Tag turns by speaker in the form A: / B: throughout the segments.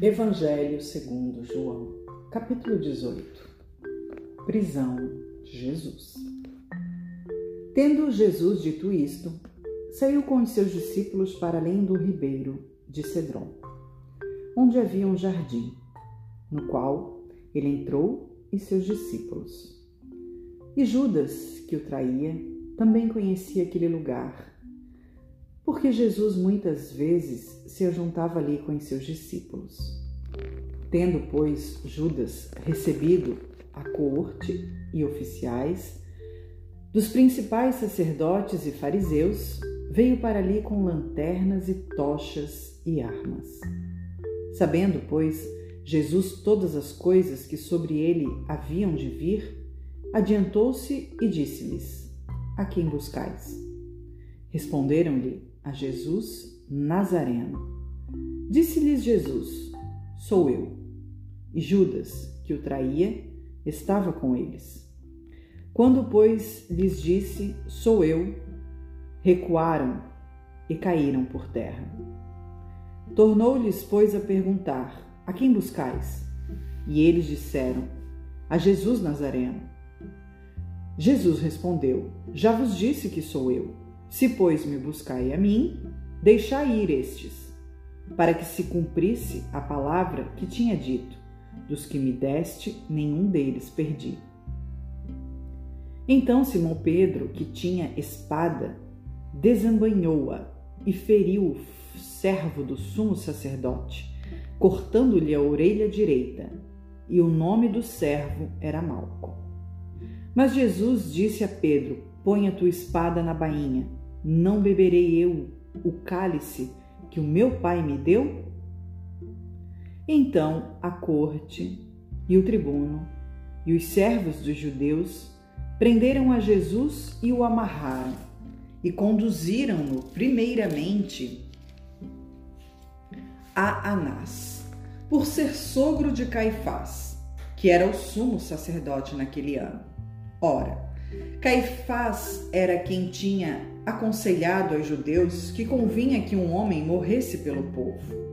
A: Evangelho segundo João, capítulo 18. Prisão de Jesus. Tendo Jesus dito isto, saiu com os seus discípulos para além do ribeiro de Cedron, onde havia um jardim, no qual ele entrou e seus discípulos. E Judas, que o traía, também conhecia aquele lugar porque Jesus muitas vezes se ajuntava ali com os seus discípulos. Tendo, pois, Judas recebido a corte e oficiais dos principais sacerdotes e fariseus, veio para ali com lanternas e tochas e armas. Sabendo, pois, Jesus todas as coisas que sobre ele haviam de vir, adiantou-se e disse-lhes: A quem buscais? Responderam-lhe a Jesus Nazareno. Disse-lhes Jesus: Sou eu. E Judas, que o traía, estava com eles. Quando, pois, lhes disse: Sou eu, recuaram e caíram por terra. Tornou-lhes, pois, a perguntar: A quem buscais? E eles disseram: A Jesus Nazareno. Jesus respondeu: Já vos disse que sou eu. Se, pois, me buscai a mim, deixai ir estes, para que se cumprisse a palavra que tinha dito: dos que me deste, nenhum deles perdi. Então Simão Pedro, que tinha espada, desembanhou-a e feriu o servo do sumo sacerdote, cortando-lhe a orelha direita, e o nome do servo era Malco. Mas Jesus disse a Pedro: Põe a tua espada na bainha não beberei eu o cálice que o meu pai me deu? Então a corte e o tribuno e os servos dos judeus prenderam a Jesus e o amarraram e conduziram-no primeiramente a Anás, por ser sogro de Caifás, que era o sumo sacerdote naquele ano. Ora, Caifás era quem tinha aconselhado aos judeus que convinha que um homem morresse pelo povo.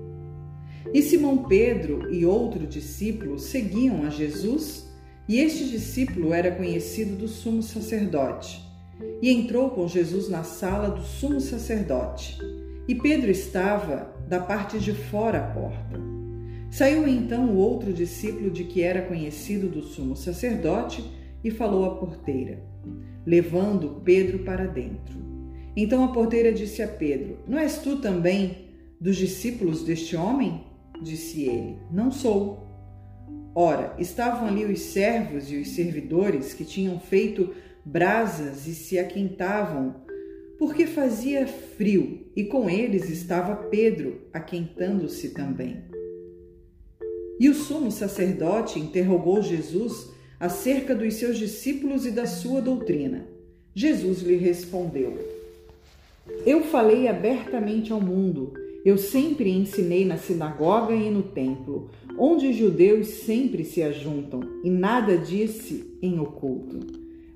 A: E Simão Pedro e outro discípulo seguiam a Jesus, e este discípulo era conhecido do sumo sacerdote. E entrou com Jesus na sala do sumo sacerdote. E Pedro estava da parte de fora à porta. Saiu então o outro discípulo de que era conhecido do sumo sacerdote e falou à porteira, levando Pedro para dentro. Então a porteira disse a Pedro: Não és tu também dos discípulos deste homem? Disse ele: Não sou. Ora, estavam ali os servos e os servidores que tinham feito brasas e se aquentavam, porque fazia frio, e com eles estava Pedro, aquentando-se também. E o sumo sacerdote interrogou Jesus acerca dos seus discípulos e da sua doutrina. Jesus lhe respondeu: eu falei abertamente ao mundo. Eu sempre ensinei na sinagoga e no templo, onde os judeus sempre se ajuntam, e nada disse em oculto.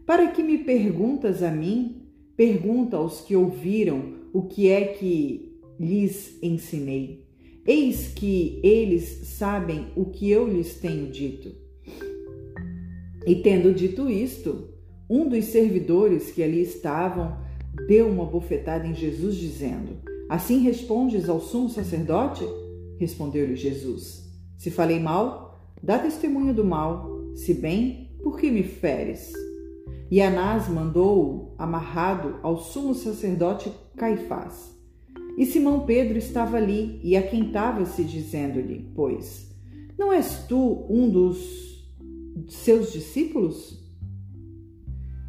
A: Para que me perguntas a mim? Pergunta aos que ouviram o que é que lhes ensinei. Eis que eles sabem o que eu lhes tenho dito. E tendo dito isto, um dos servidores que ali estavam deu uma bofetada em Jesus, dizendo: Assim respondes ao sumo sacerdote? Respondeu-lhe Jesus: Se falei mal, dá testemunho do mal, se bem, por que me feres? E Anás mandou-o amarrado ao sumo sacerdote Caifás. E Simão Pedro estava ali e aquentava-se, dizendo-lhe: Pois, não és tu um dos seus discípulos?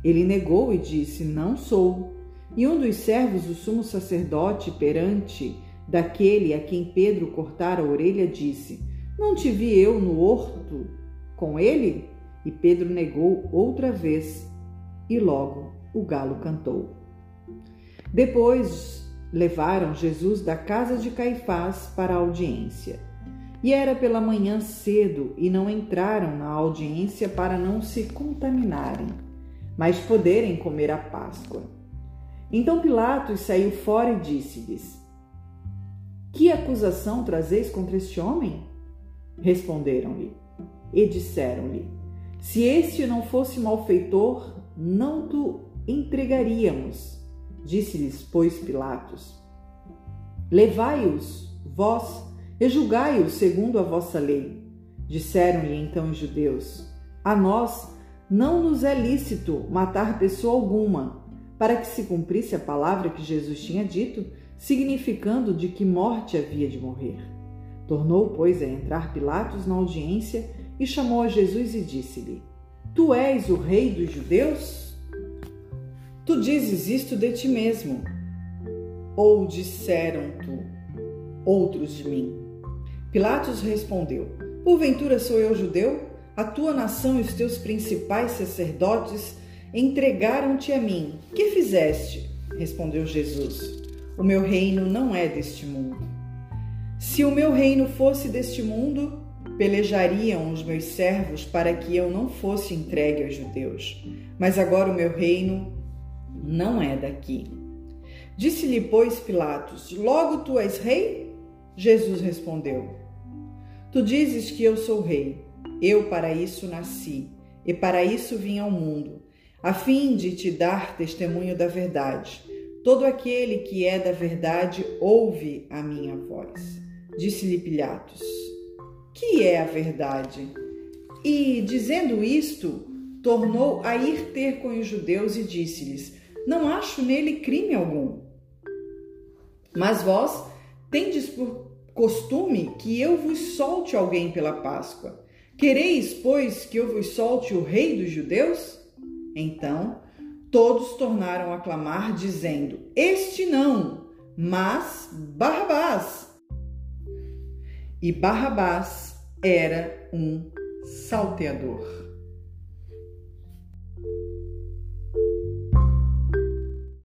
A: Ele negou e disse: Não sou. E um dos servos do sumo sacerdote, perante daquele a quem Pedro cortara a orelha, disse: Não te vi eu no horto com ele? E Pedro negou outra vez, e logo o galo cantou. Depois levaram Jesus da casa de Caifás para a audiência. E era pela manhã cedo, e não entraram na audiência para não se contaminarem, mas poderem comer a Páscoa. Então Pilatos saiu fora e disse-lhes: Que acusação trazeis contra este homem? Responderam-lhe e disseram-lhe: Se este não fosse malfeitor, não tu entregaríamos. Disse-lhes, pois, Pilatos: Levai-os, vós, e julgai-os segundo a vossa lei. Disseram-lhe então os judeus: A nós não nos é lícito matar pessoa alguma, para que se cumprisse a palavra que Jesus tinha dito, significando de que morte havia de morrer. Tornou, pois, a entrar Pilatos na audiência e chamou a Jesus e disse-lhe: Tu és o rei dos judeus? Tu dizes isto de ti mesmo. Ou disseram tu outros de mim? Pilatos respondeu: Porventura sou eu judeu? A tua nação e os teus principais sacerdotes entregaram-te a mim. Que fizeste? Respondeu Jesus: O meu reino não é deste mundo. Se o meu reino fosse deste mundo, pelejariam os meus servos para que eu não fosse entregue aos judeus. Mas agora o meu reino não é daqui. Disse-lhe, pois, Pilatos: Logo tu és rei? Jesus respondeu: Tu dizes que eu sou rei. Eu para isso nasci e para isso vim ao mundo, a fim de te dar testemunho da verdade. Todo aquele que é da verdade ouve a minha voz. Disse-lhe Pilatos: Que é a verdade? E, dizendo isto, tornou a ir ter com os judeus e disse-lhes: Não acho nele crime algum. Mas vós tendes por costume que eu vos solte alguém pela Páscoa. Quereis, pois, que eu vos solte o rei dos judeus? Então todos tornaram a clamar, dizendo: Este não, mas Barrabás. E Barrabás era um salteador.